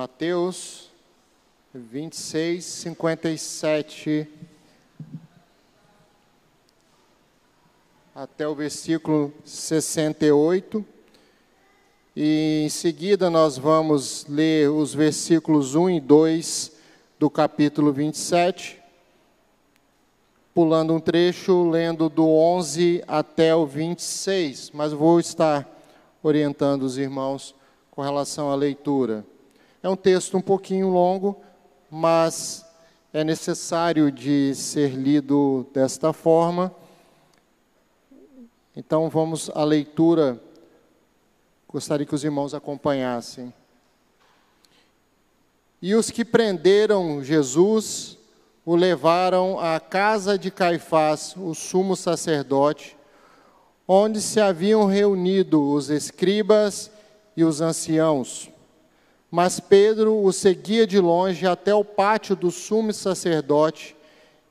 Mateus 26, 57 até o versículo 68. E em seguida nós vamos ler os versículos 1 e 2 do capítulo 27, pulando um trecho, lendo do 11 até o 26, mas vou estar orientando os irmãos com relação à leitura. É um texto um pouquinho longo, mas é necessário de ser lido desta forma. Então vamos à leitura Gostaria que os irmãos acompanhassem. E os que prenderam Jesus o levaram à casa de Caifás, o sumo sacerdote, onde se haviam reunido os escribas e os anciãos. Mas Pedro o seguia de longe até o pátio do sumo sacerdote,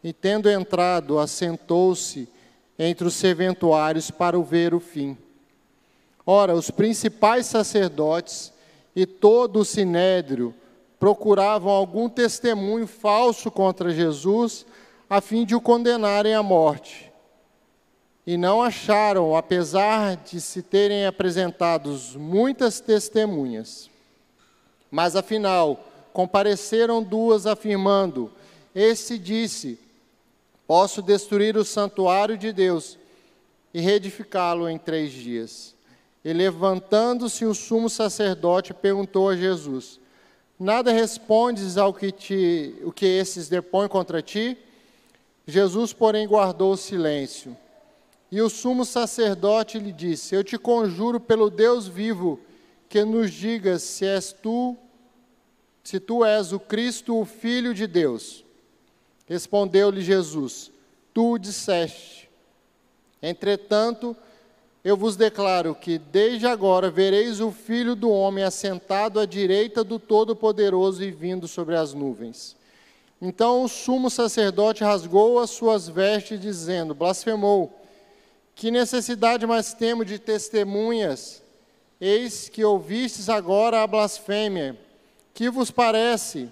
e tendo entrado, assentou-se entre os serventuários para o ver o fim. Ora, os principais sacerdotes e todo o sinédrio procuravam algum testemunho falso contra Jesus, a fim de o condenarem à morte. E não acharam, apesar de se terem apresentado muitas testemunhas. Mas afinal, compareceram duas, afirmando: Este disse: Posso destruir o santuário de Deus e reedificá-lo em três dias. E levantando-se o sumo sacerdote, perguntou a Jesus: Nada respondes ao que, te, o que esses depõem contra ti? Jesus, porém, guardou o silêncio. E o sumo sacerdote lhe disse: Eu te conjuro pelo Deus vivo, que nos digas se és tu, se tu és o Cristo, o Filho de Deus. Respondeu-lhe Jesus: Tu disseste. Entretanto, eu vos declaro que desde agora vereis o Filho do Homem assentado à direita do Todo-Poderoso e vindo sobre as nuvens. Então o sumo sacerdote rasgou as suas vestes, dizendo: Blasfemou. Que necessidade mais temos de testemunhas? Eis que ouvistes agora a blasfêmia. Que vos parece?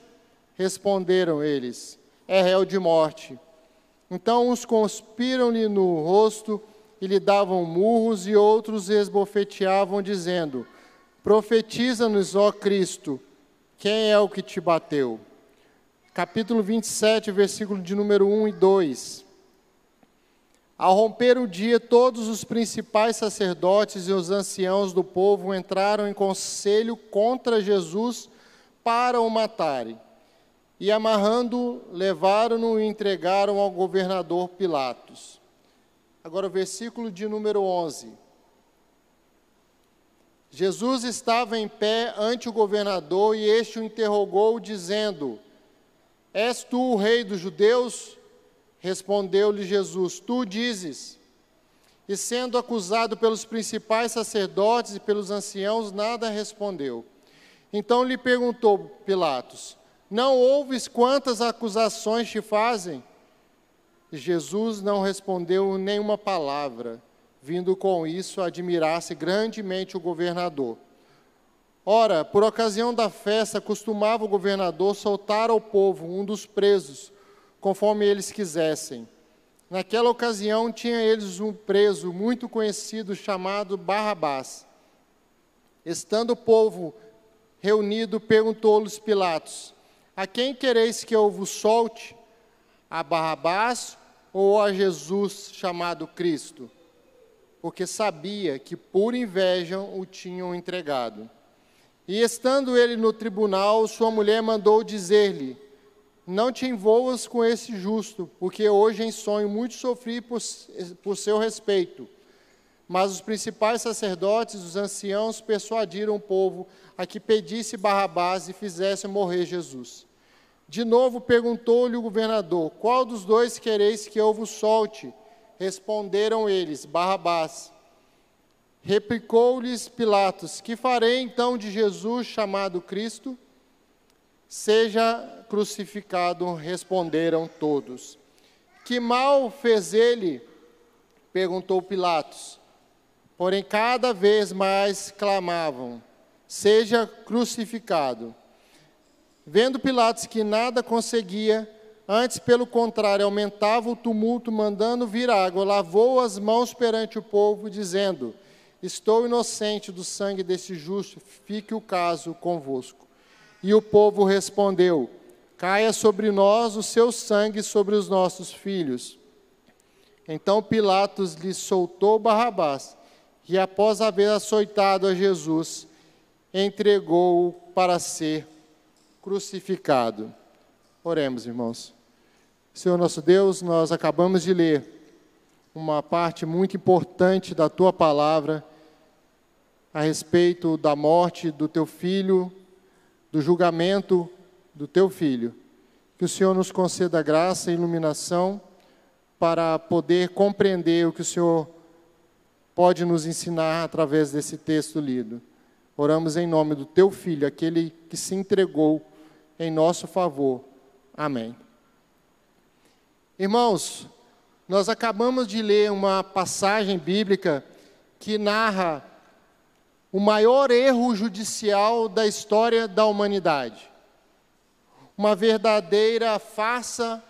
Responderam eles: É réu de morte. Então uns conspiram-lhe no rosto e lhe davam murros, e outros esbofeteavam, dizendo: Profetiza-nos, ó Cristo, quem é o que te bateu? Capítulo 27, versículo de número 1 e 2. Ao romper o dia, todos os principais sacerdotes e os anciãos do povo entraram em conselho contra Jesus para o matarem. E amarrando, levaram-no e entregaram ao governador Pilatos. Agora o versículo de número 11. Jesus estava em pé ante o governador e este o interrogou, dizendo: És tu o rei dos judeus? Respondeu-lhe Jesus: Tu dizes. E sendo acusado pelos principais sacerdotes e pelos anciãos, nada respondeu. Então lhe perguntou Pilatos: Não ouves quantas acusações te fazem? Jesus não respondeu nenhuma palavra, vindo com isso admirar-se grandemente o governador. Ora, por ocasião da festa, costumava o governador soltar ao povo um dos presos, conforme eles quisessem. Naquela ocasião, tinha eles um preso muito conhecido chamado Barrabás. Estando o povo reunido, perguntou-lhes Pilatos: A quem quereis que eu vos solte? A Barrabás ou a Jesus chamado Cristo, porque sabia que por inveja o tinham entregado. E estando ele no tribunal, sua mulher mandou dizer-lhe: Não te envolvas com esse justo, porque hoje em sonho muito sofri por, por seu respeito. Mas os principais sacerdotes, os anciãos, persuadiram o povo a que pedisse Barrabás e fizesse morrer Jesus. De novo perguntou-lhe o governador: Qual dos dois quereis que eu vos solte? Responderam eles: Barrabás. Replicou-lhes Pilatos: Que farei então de Jesus chamado Cristo? Seja crucificado, responderam todos. Que mal fez ele? perguntou Pilatos. Porém, cada vez mais clamavam: Seja crucificado. Vendo Pilatos que nada conseguia, antes, pelo contrário, aumentava o tumulto, mandando vir água, lavou as mãos perante o povo, dizendo: Estou inocente do sangue desse justo, fique o caso convosco. E o povo respondeu: Caia sobre nós o seu sangue sobre os nossos filhos. Então Pilatos lhe soltou Barrabás, e após haver açoitado a Jesus, entregou-o para ser crucificado. Oremos, irmãos. Senhor nosso Deus, nós acabamos de ler uma parte muito importante da tua palavra a respeito da morte do teu filho, do julgamento do teu filho. Que o Senhor nos conceda graça e iluminação para poder compreender o que o Senhor pode nos ensinar através desse texto lido. Oramos em nome do teu filho, aquele que se entregou em nosso favor. Amém. Irmãos, nós acabamos de ler uma passagem bíblica que narra o maior erro judicial da história da humanidade. Uma verdadeira farsa,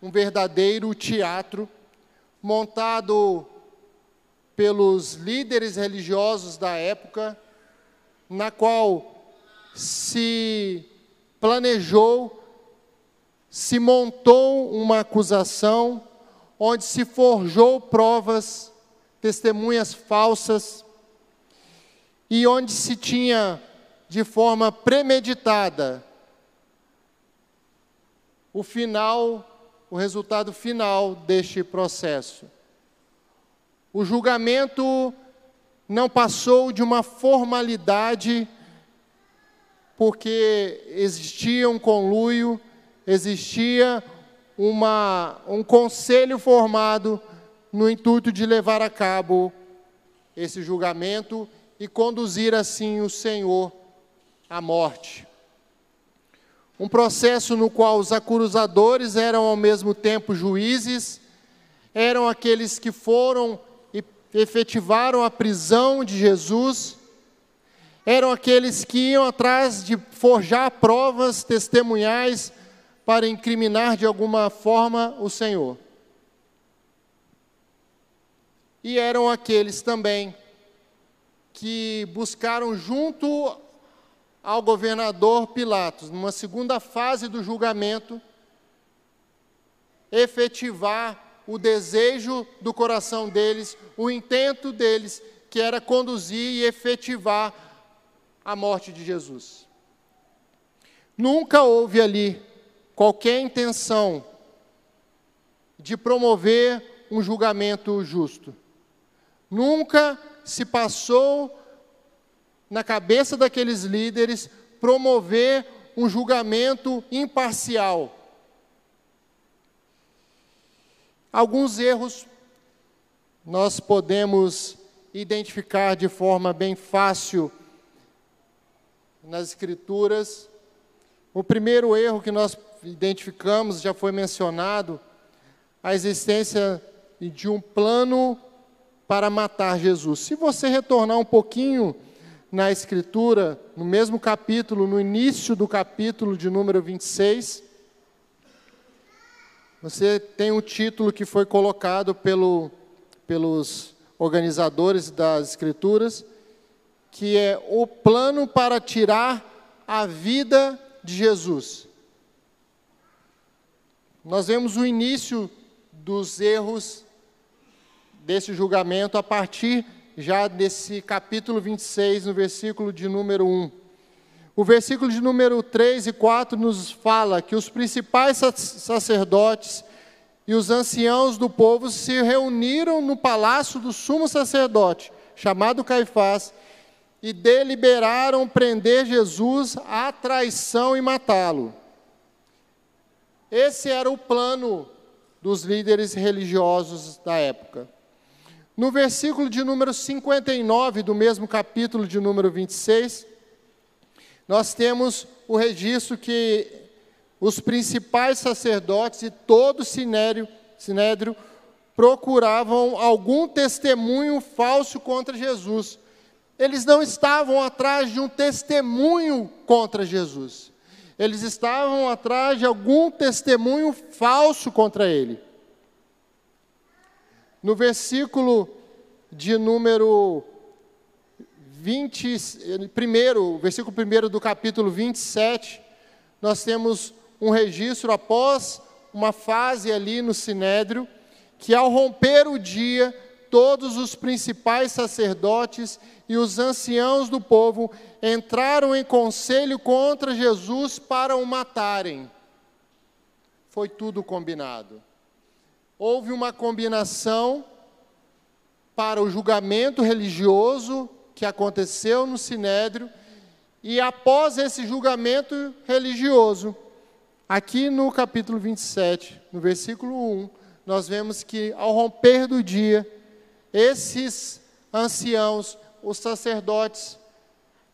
um verdadeiro teatro montado pelos líderes religiosos da época, na qual se planejou, se montou uma acusação, onde se forjou provas, testemunhas falsas, e onde se tinha de forma premeditada o final, o resultado final deste processo. O julgamento não passou de uma formalidade, porque existia um conluio, existia uma, um conselho formado no intuito de levar a cabo esse julgamento e conduzir assim o Senhor à morte. Um processo no qual os acusadores eram ao mesmo tempo juízes, eram aqueles que foram efetivaram a prisão de Jesus, eram aqueles que iam atrás de forjar provas testemunhais para incriminar de alguma forma o Senhor. E eram aqueles também que buscaram junto ao governador Pilatos, numa segunda fase do julgamento, efetivar o desejo do coração deles, o intento deles, que era conduzir e efetivar a morte de Jesus. Nunca houve ali qualquer intenção de promover um julgamento justo. Nunca se passou na cabeça daqueles líderes promover um julgamento imparcial. Alguns erros nós podemos identificar de forma bem fácil nas Escrituras. O primeiro erro que nós identificamos, já foi mencionado, a existência de um plano para matar Jesus. Se você retornar um pouquinho na Escritura, no mesmo capítulo, no início do capítulo de número 26, você tem um título que foi colocado pelo, pelos organizadores das Escrituras, que é o plano para tirar a vida de Jesus. Nós vemos o início dos erros desse julgamento a partir já desse capítulo 26, no versículo de número 1. O versículo de número 3 e 4 nos fala que os principais sacerdotes e os anciãos do povo se reuniram no palácio do sumo sacerdote, chamado Caifás, e deliberaram prender Jesus à traição e matá-lo. Esse era o plano dos líderes religiosos da época. No versículo de número 59 do mesmo capítulo de número 26, nós temos o registro que os principais sacerdotes e todo o sinédrio, sinédrio procuravam algum testemunho falso contra Jesus. Eles não estavam atrás de um testemunho contra Jesus. Eles estavam atrás de algum testemunho falso contra ele. No versículo de número 20, primeiro, versículo 1 do capítulo 27, nós temos um registro após uma fase ali no Sinédrio, que ao romper o dia, todos os principais sacerdotes e os anciãos do povo entraram em conselho contra Jesus para o matarem. Foi tudo combinado. Houve uma combinação para o julgamento religioso que aconteceu no Sinédrio, e após esse julgamento religioso, aqui no capítulo 27, no versículo 1, nós vemos que ao romper do dia, esses anciãos, os sacerdotes,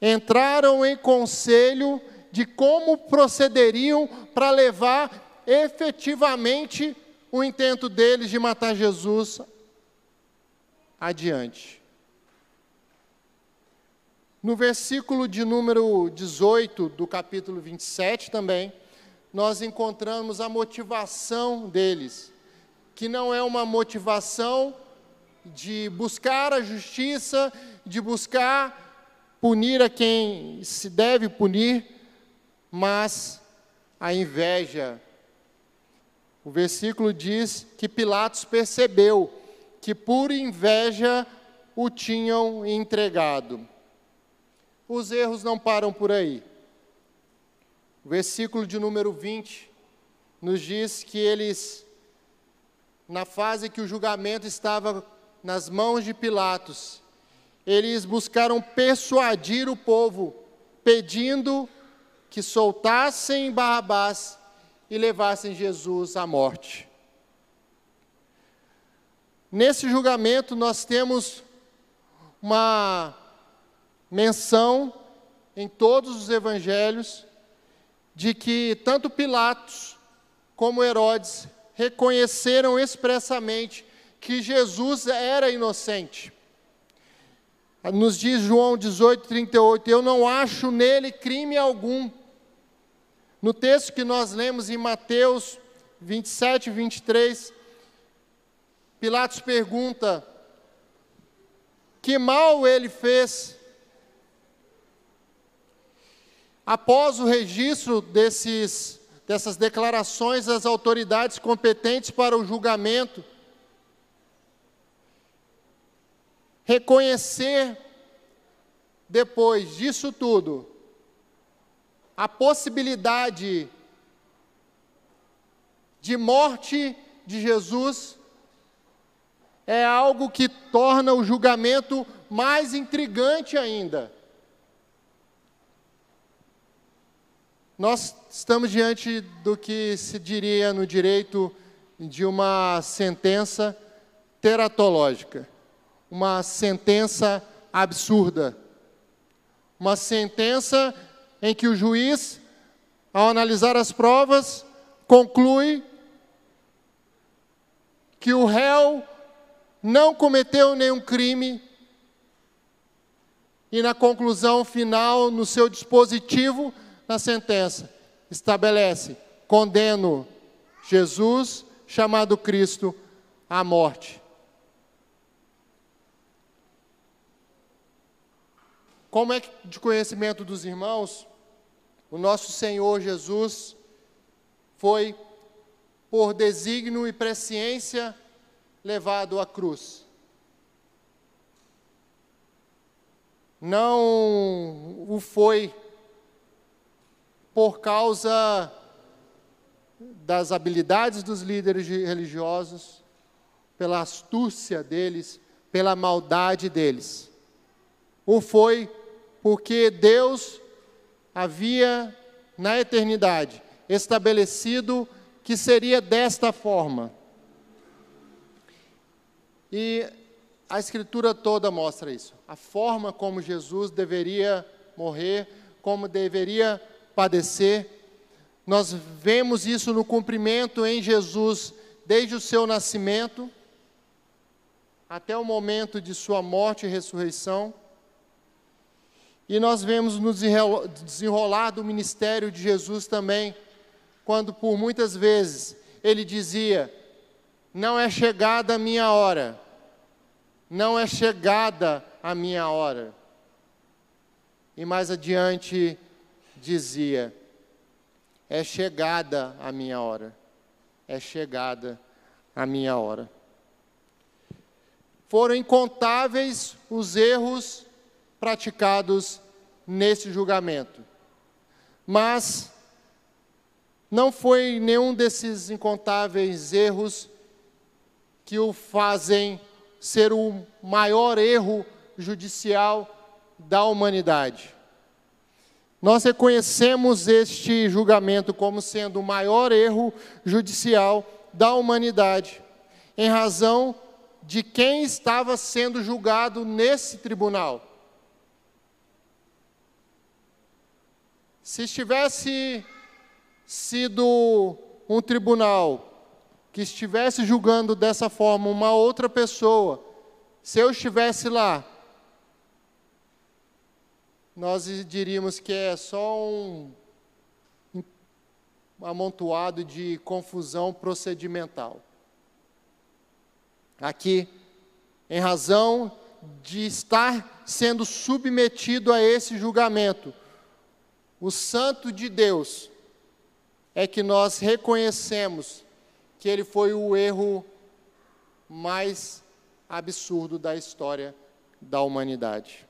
entraram em conselho de como procederiam para levar efetivamente o intento deles de matar Jesus adiante. No versículo de número 18 do capítulo 27 também, nós encontramos a motivação deles, que não é uma motivação de buscar a justiça, de buscar punir a quem se deve punir, mas a inveja. O versículo diz que Pilatos percebeu que por inveja o tinham entregado. Os erros não param por aí. O versículo de número 20 nos diz que eles, na fase que o julgamento estava nas mãos de Pilatos, eles buscaram persuadir o povo, pedindo que soltassem Barrabás e levassem Jesus à morte. Nesse julgamento, nós temos uma menção em todos os evangelhos de que tanto Pilatos como Herodes reconheceram expressamente que Jesus era inocente. Nos diz João 18, 38, eu não acho nele crime algum. No texto que nós lemos em Mateus 27, 23, Pilatos pergunta: que mal ele fez? Após o registro desses, dessas declarações das autoridades competentes para o julgamento, reconhecer, depois disso tudo, a possibilidade de morte de Jesus, é algo que torna o julgamento mais intrigante ainda. Nós estamos diante do que se diria no direito de uma sentença teratológica uma sentença absurda. Uma sentença em que o juiz, ao analisar as provas, conclui que o réu não cometeu nenhum crime e na conclusão final, no seu dispositivo, na sentença, estabelece: condeno Jesus, chamado Cristo, à morte. Como é de conhecimento dos irmãos, o nosso Senhor Jesus foi, por desígnio e presciência, levado à cruz. Não o foi por causa das habilidades dos líderes religiosos, pela astúcia deles, pela maldade deles. O foi porque Deus havia, na eternidade, estabelecido que seria desta forma. E a Escritura toda mostra isso. A forma como Jesus deveria morrer, como deveria padecer. Nós vemos isso no cumprimento em Jesus desde o seu nascimento até o momento de sua morte e ressurreição. E nós vemos no desenrolar do ministério de Jesus também, quando por muitas vezes ele dizia: Não é chegada a minha hora, não é chegada a minha hora. E mais adiante dizia: É chegada a minha hora, é chegada a minha hora. Foram incontáveis os erros praticados nesse julgamento. Mas não foi nenhum desses incontáveis erros que o fazem ser o maior erro judicial da humanidade. Nós reconhecemos este julgamento como sendo o maior erro judicial da humanidade, em razão de quem estava sendo julgado nesse tribunal. Se estivesse sido um tribunal que estivesse julgando dessa forma uma outra pessoa, se eu estivesse lá, nós diríamos que é só um, amontoado de confusão procedimental. Aqui, em razão de estar sendo submetido a esse julgamento, o Santo de Deus, é que nós reconhecemos que ele foi o erro mais absurdo da história da humanidade.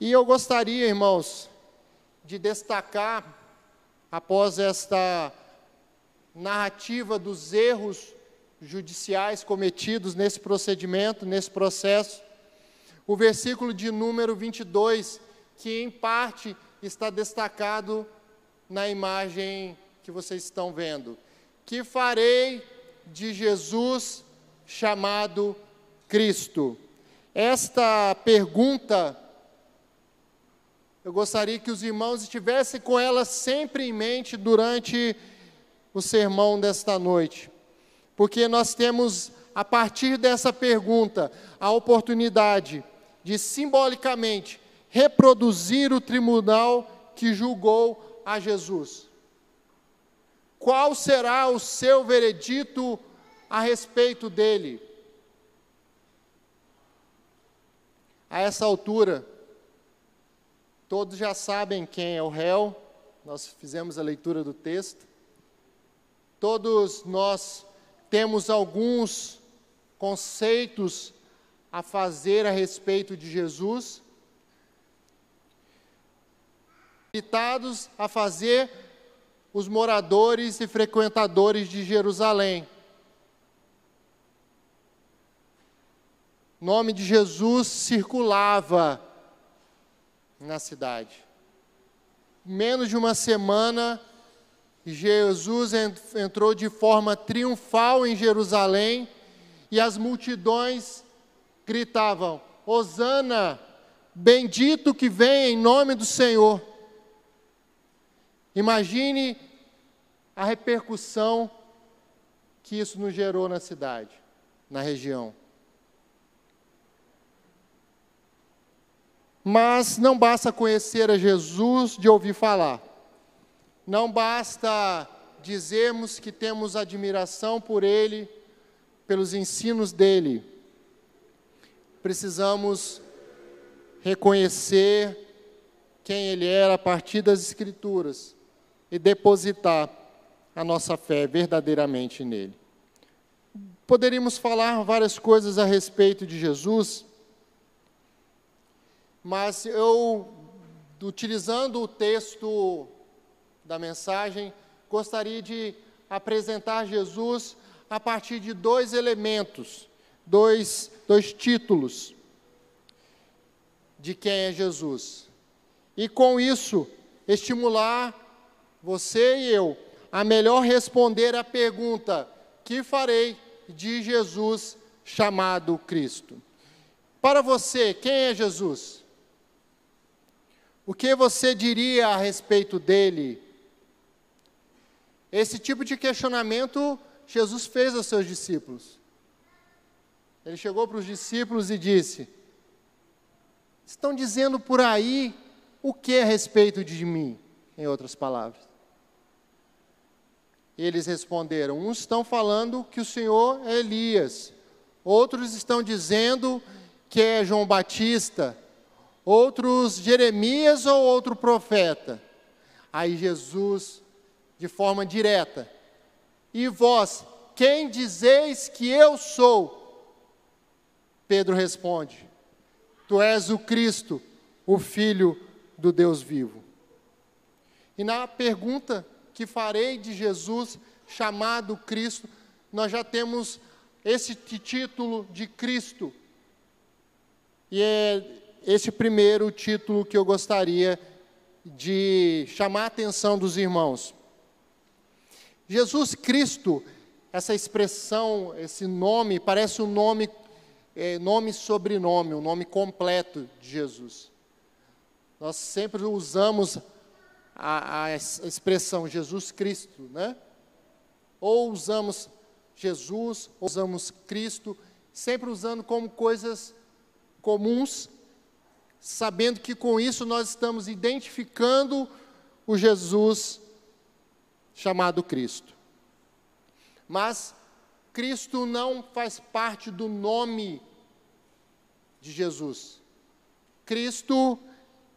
E eu gostaria, irmãos, de destacar, após esta narrativa dos erros judiciais cometidos nesse procedimento, nesse processo, o versículo de número 22, que em parte está destacado na imagem que vocês estão vendo. Que farei de Jesus chamado Cristo? Esta pergunta, eu gostaria que os irmãos estivessem com ela sempre em mente durante o sermão desta noite, porque nós temos, a partir dessa pergunta, a oportunidade de simbolicamente reproduzir o tribunal que julgou a Jesus. Qual será o seu veredito a respeito dele? A essa altura, todos já sabem quem é o réu, nós fizemos a leitura do texto. Todos nós temos alguns conceitos a fazer a respeito de Jesus habilitados a fazer os moradores e frequentadores de Jerusalém. O nome de Jesus circulava na cidade. Menos de uma semana, Jesus entrou de forma triunfal em Jerusalém e as multidões gritavam: Hosana, bendito que vem em nome do Senhor. Imagine a repercussão que isso nos gerou na cidade, na região. Mas não basta conhecer a Jesus de ouvir falar. Não basta dizermos que temos admiração por Ele, pelos ensinos dele. Precisamos reconhecer quem Ele era a partir das Escrituras e depositar a nossa fé verdadeiramente nele. Poderíamos falar várias coisas a respeito de Jesus, mas eu, utilizando o texto da mensagem, gostaria de apresentar Jesus a partir de dois elementos, dois, dois títulos de quem é Jesus. E com isso, estimular você e eu, a melhor responder à pergunta: que farei de Jesus chamado Cristo? Para você, quem é Jesus? O que você diria a respeito dele? Esse tipo de questionamento Jesus fez aos seus discípulos. Ele chegou para os discípulos e disse: Estão dizendo por aí o que a respeito de mim? Em outras palavras. Eles responderam: uns estão falando que o Senhor é Elias, outros estão dizendo que é João Batista, outros Jeremias ou outro profeta. Aí Jesus, de forma direta, e vós, quem dizeis que eu sou? Pedro responde: Tu és o Cristo, o Filho do Deus vivo. E na pergunta que farei de Jesus, chamado Cristo, nós já temos esse título de Cristo. E é esse primeiro título que eu gostaria de chamar a atenção dos irmãos. Jesus Cristo, essa expressão, esse nome, parece um nome, é, nome sobrenome, um nome completo de Jesus. Nós sempre usamos a, a expressão Jesus Cristo, né? Ou usamos Jesus, ou usamos Cristo, sempre usando como coisas comuns, sabendo que com isso nós estamos identificando o Jesus chamado Cristo. Mas Cristo não faz parte do nome de Jesus. Cristo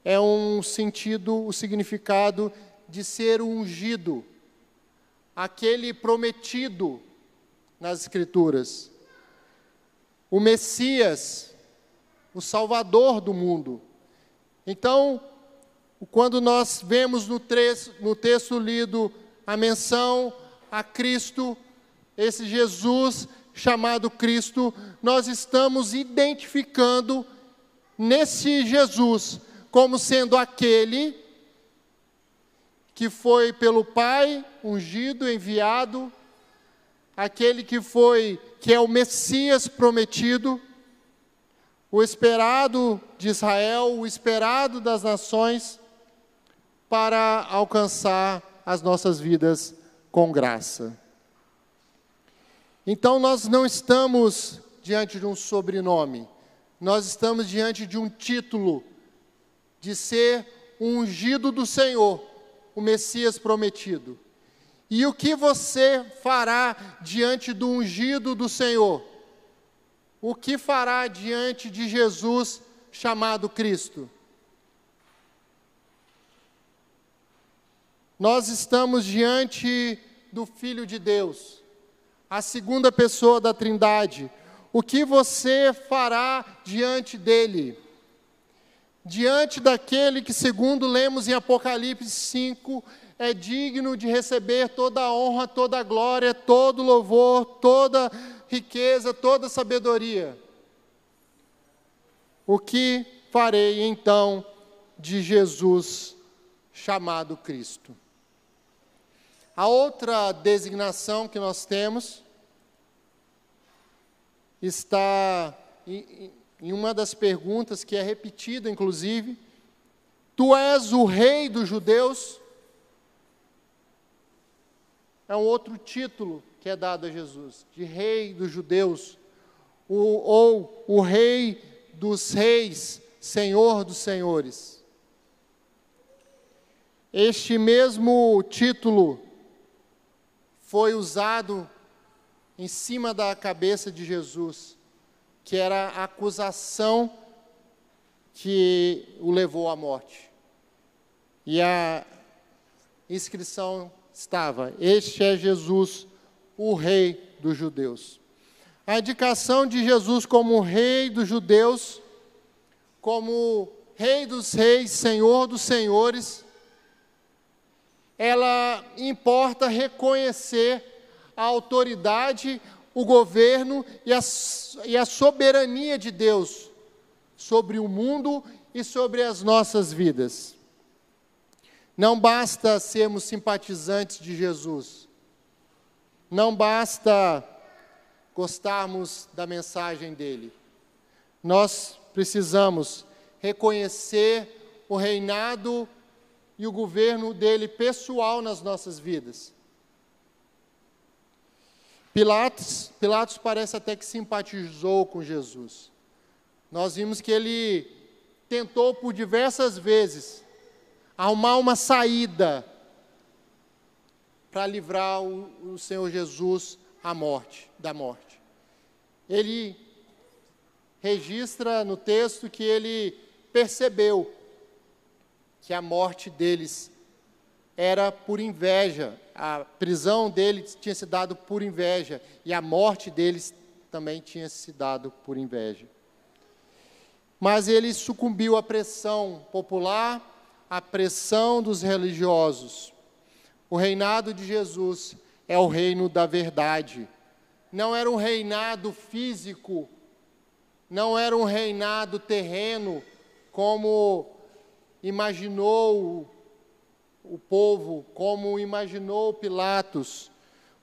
é um sentido, o significado de ser ungido, aquele prometido nas Escrituras. O Messias, o Salvador do mundo. Então, quando nós vemos no, no texto lido a menção a Cristo, esse Jesus chamado Cristo, nós estamos identificando nesse Jesus como sendo aquele que foi pelo Pai ungido, enviado, aquele que foi, que é o Messias prometido, o esperado de Israel, o esperado das nações, para alcançar as nossas vidas com graça. Então, nós não estamos diante de um sobrenome, nós estamos diante de um título de ser um ungido do Senhor, o Messias prometido. E o que você fará diante do ungido do Senhor? O que fará diante de Jesus chamado Cristo? Nós estamos diante do Filho de Deus, a segunda pessoa da Trindade. O que você fará diante dele? diante daquele que, segundo lemos em Apocalipse 5, é digno de receber toda a honra, toda a glória, todo louvor, toda riqueza, toda sabedoria. O que farei então de Jesus chamado Cristo? A outra designação que nós temos está em uma das perguntas que é repetida, inclusive: Tu és o rei dos judeus? É um outro título que é dado a Jesus, de rei dos judeus, o, ou o rei dos reis, senhor dos senhores. Este mesmo título foi usado em cima da cabeça de Jesus que era a acusação que o levou à morte. E a inscrição estava: Este é Jesus, o Rei dos Judeus. A indicação de Jesus como Rei dos Judeus, como Rei dos Reis, Senhor dos Senhores, ela importa reconhecer a autoridade, o governo e a, e a soberania de Deus sobre o mundo e sobre as nossas vidas. Não basta sermos simpatizantes de Jesus, não basta gostarmos da mensagem dele. Nós precisamos reconhecer o reinado e o governo dele pessoal nas nossas vidas. Pilatos, Pilatos parece até que simpatizou com Jesus. Nós vimos que ele tentou por diversas vezes arrumar uma saída para livrar o, o Senhor Jesus a morte, da morte. Ele registra no texto que ele percebeu que a morte deles era por inveja, a prisão deles tinha se dado por inveja e a morte deles também tinha se dado por inveja. Mas ele sucumbiu à pressão popular, à pressão dos religiosos. O reinado de Jesus é o reino da verdade. Não era um reinado físico, não era um reinado terreno, como imaginou o povo, como imaginou Pilatos.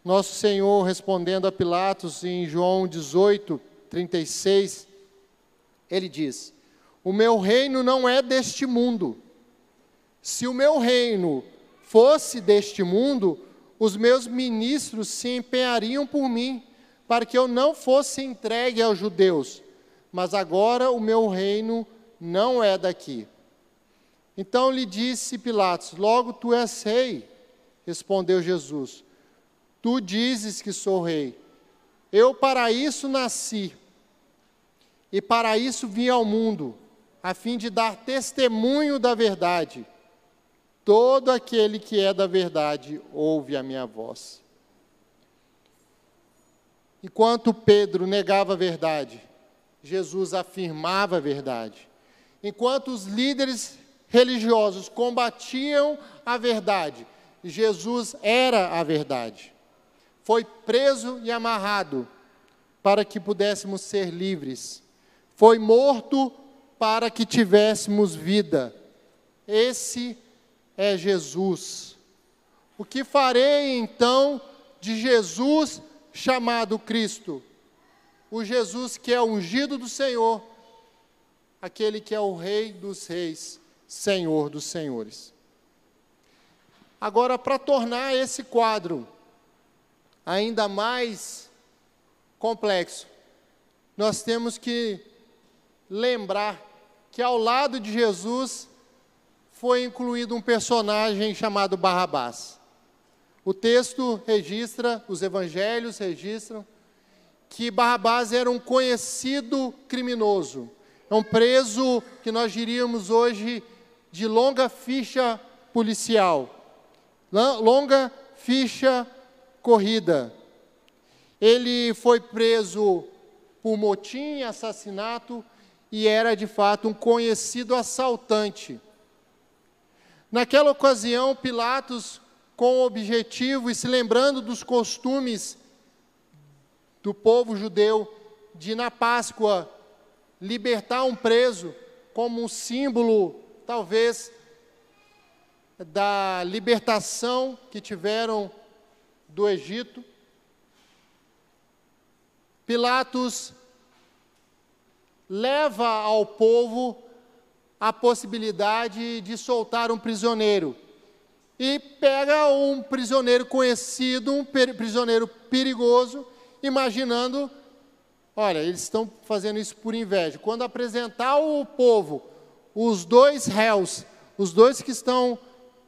Nosso Senhor respondendo a Pilatos em João 18, 36, ele diz: O meu reino não é deste mundo. Se o meu reino fosse deste mundo, os meus ministros se empenhariam por mim, para que eu não fosse entregue aos judeus. Mas agora o meu reino não é daqui. Então lhe disse Pilatos: Logo tu és rei. Respondeu Jesus: Tu dizes que sou rei. Eu para isso nasci, e para isso vim ao mundo, a fim de dar testemunho da verdade. Todo aquele que é da verdade ouve a minha voz. Enquanto Pedro negava a verdade, Jesus afirmava a verdade. Enquanto os líderes religiosos combatiam a verdade. Jesus era a verdade. Foi preso e amarrado para que pudéssemos ser livres. Foi morto para que tivéssemos vida. Esse é Jesus. O que farei então de Jesus chamado Cristo? O Jesus que é ungido do Senhor, aquele que é o Rei dos Reis Senhor dos Senhores. Agora, para tornar esse quadro ainda mais complexo, nós temos que lembrar que ao lado de Jesus foi incluído um personagem chamado Barrabás. O texto registra, os evangelhos registram, que Barrabás era um conhecido criminoso, é um preso que nós diríamos hoje de longa ficha policial, longa ficha corrida. Ele foi preso por motim assassinato e era de fato um conhecido assaltante. Naquela ocasião, Pilatos, com o objetivo e se lembrando dos costumes do povo judeu de na Páscoa libertar um preso como um símbolo talvez, da libertação que tiveram do Egito. Pilatos leva ao povo a possibilidade de soltar um prisioneiro. E pega um prisioneiro conhecido, um prisioneiro perigoso, imaginando, olha, eles estão fazendo isso por inveja. Quando apresentar ao povo os dois réus, os dois que estão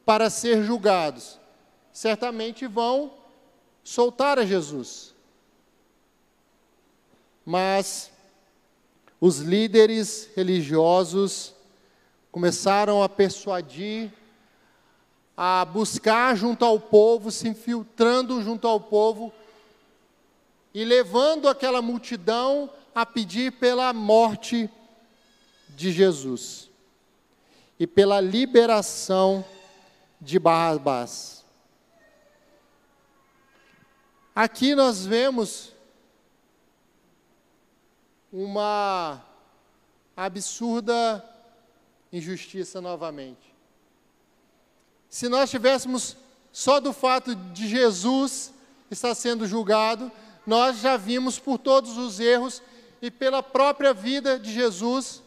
para ser julgados, certamente vão soltar a Jesus. Mas os líderes religiosos começaram a persuadir, a buscar junto ao povo, se infiltrando junto ao povo e levando aquela multidão a pedir pela morte de Jesus e pela liberação de Barrabás. Aqui nós vemos uma absurda injustiça novamente. Se nós tivéssemos só do fato de Jesus estar sendo julgado, nós já vimos por todos os erros e pela própria vida de Jesus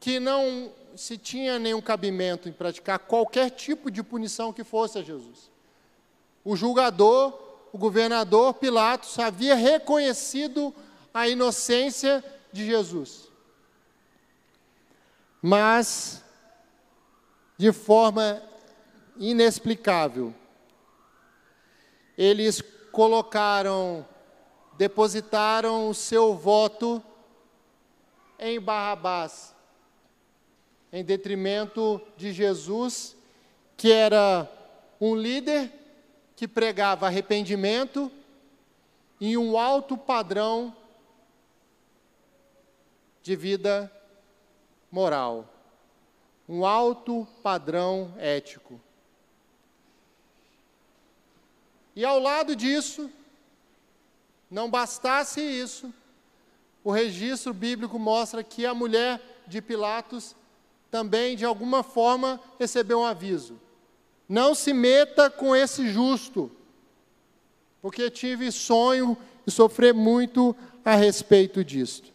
que não se tinha nenhum cabimento em praticar qualquer tipo de punição que fosse a Jesus. O julgador, o governador Pilatos, havia reconhecido a inocência de Jesus. Mas de forma inexplicável. Eles colocaram, depositaram o seu voto em Barrabás, em detrimento de Jesus, que era um líder que pregava arrependimento e um alto padrão de vida moral, um alto padrão ético. E ao lado disso, não bastasse isso, o registro bíblico mostra que a mulher de Pilatos também, de alguma forma, recebeu um aviso: não se meta com esse justo, porque tive sonho e sofrer muito a respeito disto.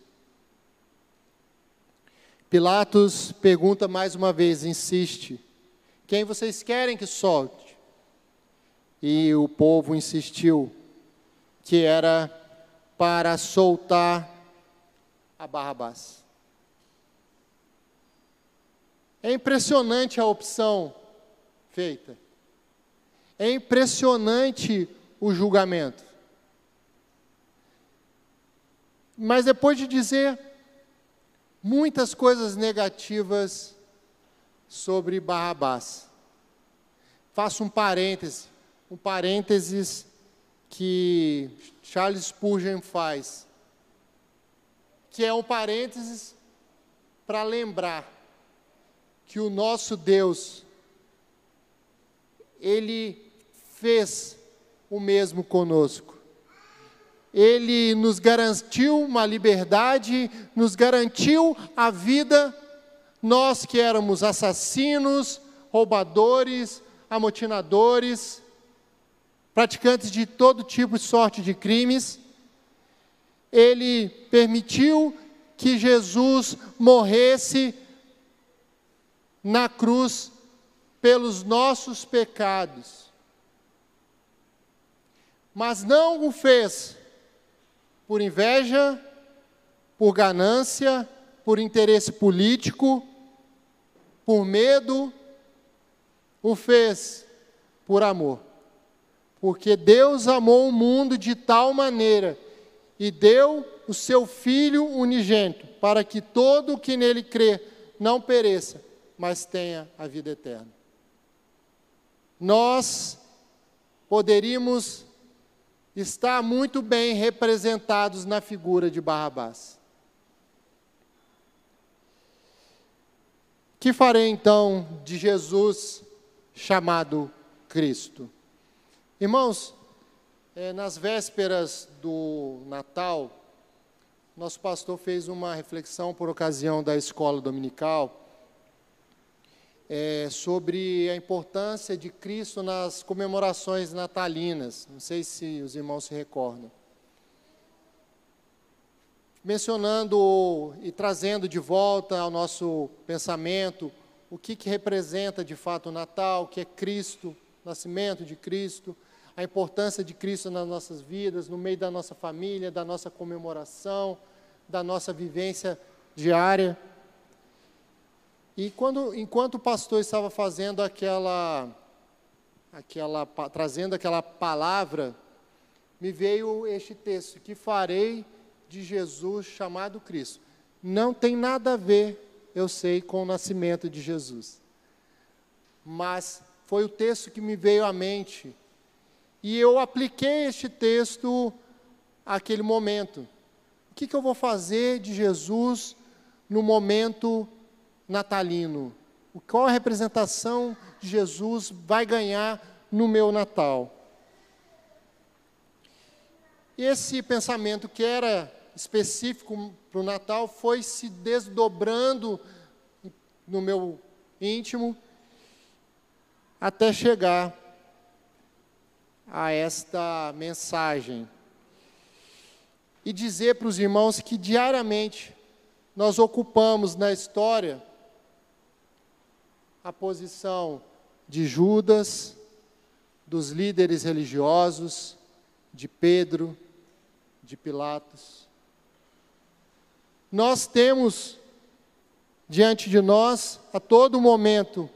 Pilatos pergunta mais uma vez, insiste: quem vocês querem que solte? E o povo insistiu que era para soltar a Barrabás. É impressionante a opção feita. É impressionante o julgamento. Mas depois de dizer muitas coisas negativas sobre Barrabás, faço um parêntese, um parênteses que Charles Spurgeon faz que é um parênteses para lembrar que o nosso Deus, Ele fez o mesmo conosco. Ele nos garantiu uma liberdade, nos garantiu a vida, nós que éramos assassinos, roubadores, amotinadores, praticantes de todo tipo e sorte de crimes, ele permitiu que Jesus morresse na cruz pelos nossos pecados. Mas não o fez por inveja, por ganância, por interesse político, por medo, o fez por amor. Porque Deus amou o mundo de tal maneira e deu o seu Filho unigênito, para que todo o que nele crê não pereça, mas tenha a vida eterna. Nós poderíamos estar muito bem representados na figura de Barrabás. Que farei então de Jesus chamado Cristo? Irmãos, é, nas vésperas do Natal, nosso pastor fez uma reflexão por ocasião da escola dominical é, sobre a importância de Cristo nas comemorações natalinas. Não sei se os irmãos se recordam. Mencionando e trazendo de volta ao nosso pensamento o que, que representa de fato o Natal, o que é Cristo, o nascimento de Cristo a importância de Cristo nas nossas vidas, no meio da nossa família, da nossa comemoração, da nossa vivência diária. E quando, enquanto o pastor estava fazendo aquela, aquela, trazendo aquela palavra, me veio este texto: que farei de Jesus chamado Cristo. Não tem nada a ver, eu sei, com o nascimento de Jesus. Mas foi o texto que me veio à mente e eu apliquei este texto àquele momento. O que, que eu vou fazer de Jesus no momento natalino? Qual a representação de Jesus vai ganhar no meu Natal? Esse pensamento que era específico para o Natal foi se desdobrando no meu íntimo até chegar a esta mensagem e dizer para os irmãos que diariamente nós ocupamos na história a posição de Judas, dos líderes religiosos, de Pedro, de Pilatos. Nós temos diante de nós, a todo momento,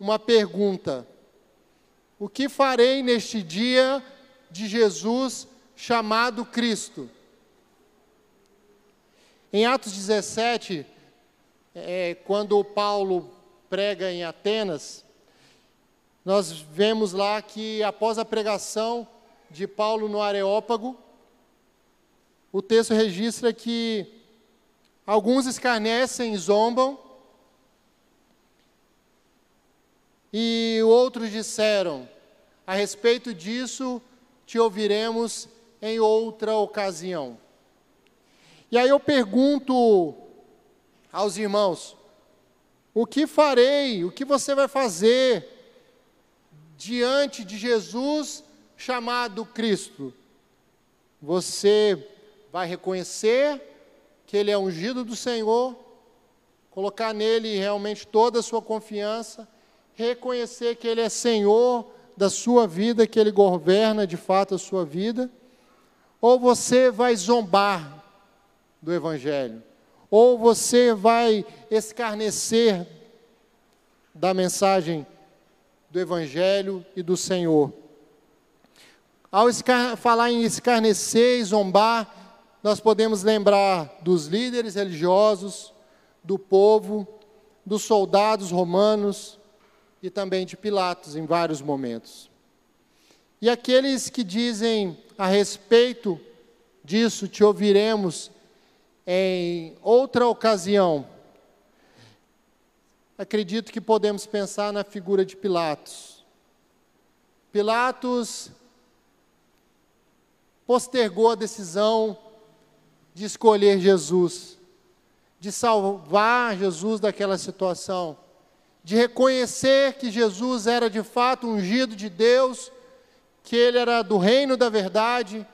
uma pergunta: O que farei neste dia de Jesus chamado Cristo? Em Atos 17, é, quando Paulo prega em Atenas, nós vemos lá que após a pregação de Paulo no Areópago, o texto registra que alguns escarnecem e zombam, e outros disseram: a respeito disso te ouviremos em outra ocasião. E aí eu pergunto aos irmãos: o que farei? O que você vai fazer diante de Jesus chamado Cristo? Você vai reconhecer que ele é ungido do Senhor, colocar nele realmente toda a sua confiança, reconhecer que ele é Senhor da sua vida, que ele governa de fato a sua vida, ou você vai zombar do Evangelho, ou você vai escarnecer da mensagem do Evangelho e do Senhor. Ao falar em escarnecer e zombar, nós podemos lembrar dos líderes religiosos, do povo, dos soldados romanos e também de Pilatos em vários momentos. E aqueles que dizem a respeito disso, te ouviremos em outra ocasião. Acredito que podemos pensar na figura de Pilatos. Pilatos postergou a decisão de escolher Jesus, de salvar Jesus daquela situação, de reconhecer que Jesus era de fato ungido de Deus, que ele era do reino da verdade,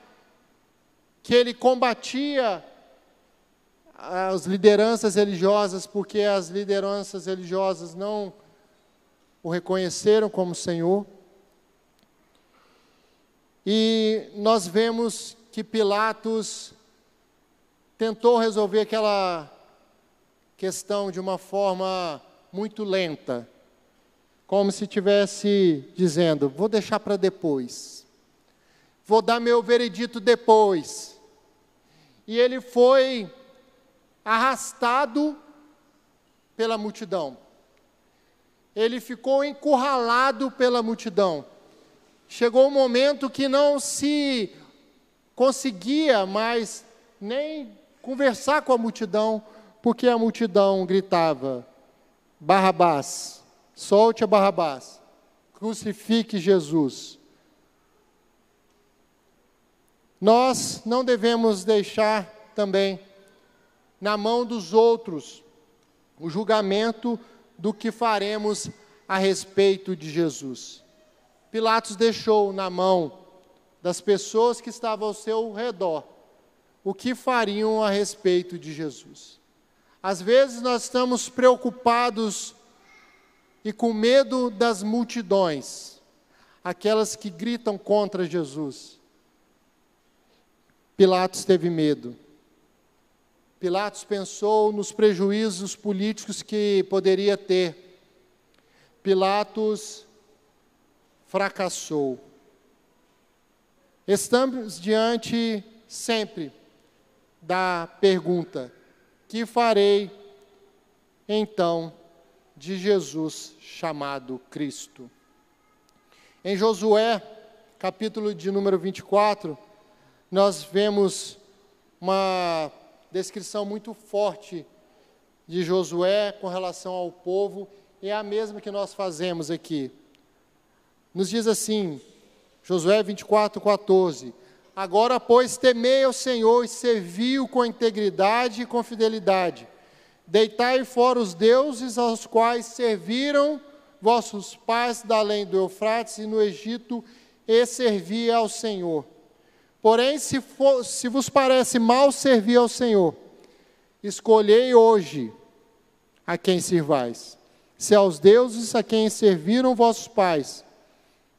que ele combatia as lideranças religiosas, porque as lideranças religiosas não o reconheceram como Senhor. E nós vemos que Pilatos tentou resolver aquela questão de uma forma muito lenta, como se tivesse dizendo: vou deixar para depois, vou dar meu veredito depois. E ele foi arrastado pela multidão. Ele ficou encurralado pela multidão. Chegou um momento que não se conseguia mais nem conversar com a multidão, porque a multidão gritava: Barrabás, solte a Barrabás, crucifique Jesus. Nós não devemos deixar também na mão dos outros o julgamento do que faremos a respeito de Jesus. Pilatos deixou na mão das pessoas que estavam ao seu redor o que fariam a respeito de Jesus. Às vezes nós estamos preocupados e com medo das multidões, aquelas que gritam contra Jesus. Pilatos teve medo. Pilatos pensou nos prejuízos políticos que poderia ter. Pilatos fracassou. Estamos diante sempre da pergunta: Que farei então de Jesus chamado Cristo? Em Josué, capítulo de número 24, nós vemos uma descrição muito forte de Josué com relação ao povo, é a mesma que nós fazemos aqui. Nos diz assim, Josué 24, 14: Agora, pois, temei ao Senhor e servi-o com integridade e com fidelidade. Deitai fora os deuses aos quais serviram vossos pais da além do Eufrates e no Egito, e servi ao Senhor. Porém, se, for, se vos parece mal servir ao Senhor, escolhei hoje a quem servais. Se aos deuses a quem serviram vossos pais,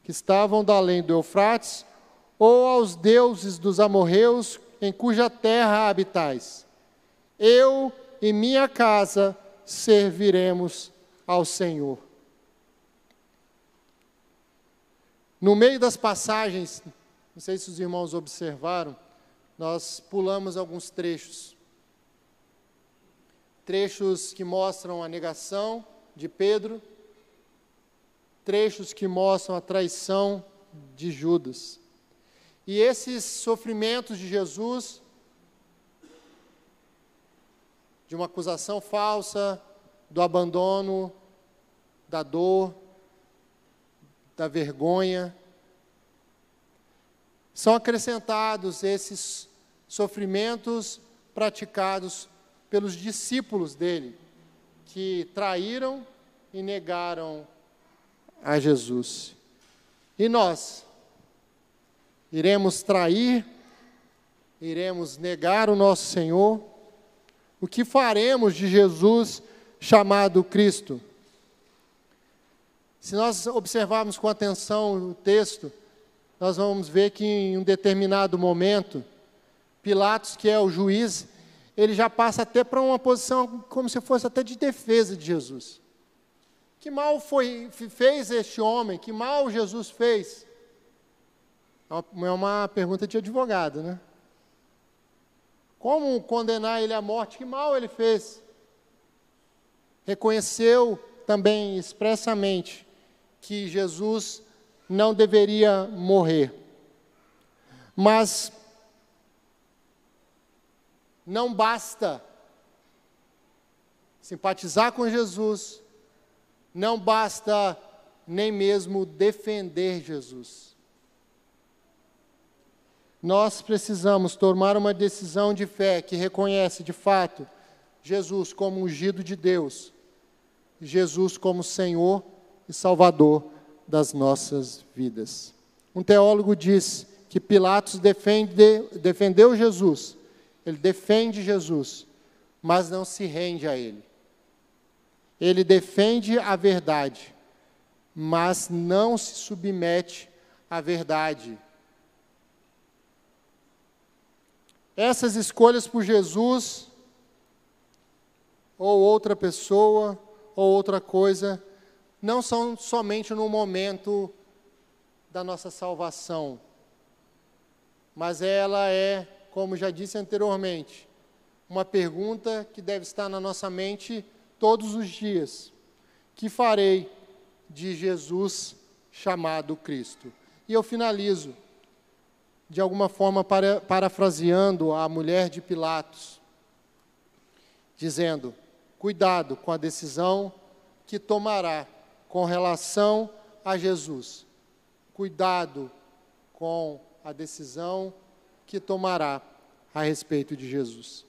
que estavam da além do Eufrates, ou aos deuses dos amorreus em cuja terra habitais. Eu e minha casa serviremos ao Senhor. No meio das passagens, não sei se os irmãos observaram, nós pulamos alguns trechos. Trechos que mostram a negação de Pedro, trechos que mostram a traição de Judas. E esses sofrimentos de Jesus, de uma acusação falsa, do abandono, da dor, da vergonha, são acrescentados esses sofrimentos praticados pelos discípulos dele, que traíram e negaram a Jesus. E nós iremos trair, iremos negar o nosso Senhor. O que faremos de Jesus chamado Cristo? Se nós observarmos com atenção o texto, nós vamos ver que em um determinado momento, Pilatos, que é o juiz, ele já passa até para uma posição como se fosse até de defesa de Jesus. Que mal foi, fez este homem? Que mal Jesus fez? É uma pergunta de advogado, né? Como condenar ele à morte? Que mal ele fez? Reconheceu também expressamente que Jesus não deveria morrer. Mas não basta simpatizar com Jesus, não basta nem mesmo defender Jesus. Nós precisamos tomar uma decisão de fé que reconhece de fato Jesus como ungido de Deus, Jesus como Senhor e Salvador das nossas vidas. Um teólogo diz que Pilatos defende, defendeu Jesus, ele defende Jesus, mas não se rende a ele. Ele defende a verdade, mas não se submete à verdade. Essas escolhas por Jesus, ou outra pessoa, ou outra coisa, não são somente no momento da nossa salvação, mas ela é, como já disse anteriormente, uma pergunta que deve estar na nossa mente todos os dias: que farei de Jesus chamado Cristo? E eu finalizo, de alguma forma, para, parafraseando a mulher de Pilatos, dizendo: cuidado com a decisão que tomará com relação a Jesus. Cuidado com a decisão que tomará a respeito de Jesus.